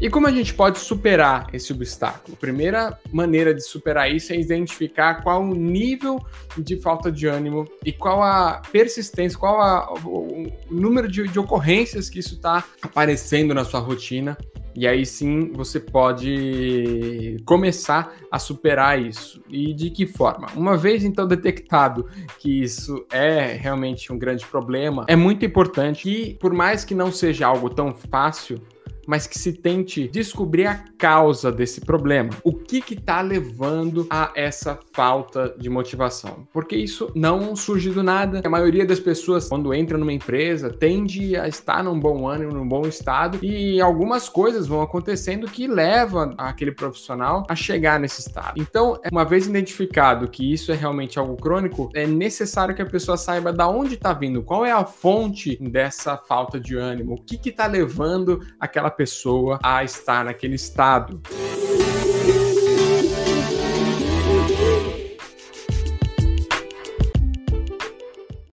E como a gente pode superar esse obstáculo? A primeira maneira de superar isso é identificar qual o nível de falta de ânimo e qual a persistência, qual a, o, o número de, de ocorrências que isso está aparecendo na sua rotina e aí sim você pode começar a superar isso. E de que forma? Uma vez então detectado que isso é realmente um grande problema, é muito importante que, por mais que não seja algo tão fácil, mas que se tente descobrir a causa desse problema. O que está levando a essa falta de motivação? Porque isso não surge do nada. A maioria das pessoas, quando entra numa empresa, tende a estar num bom ânimo, num bom estado, e algumas coisas vão acontecendo que levam aquele profissional a chegar nesse estado. Então, uma vez identificado que isso é realmente algo crônico, é necessário que a pessoa saiba da onde está vindo, qual é a fonte dessa falta de ânimo, o que está levando aquela pessoa a estar naquele estado.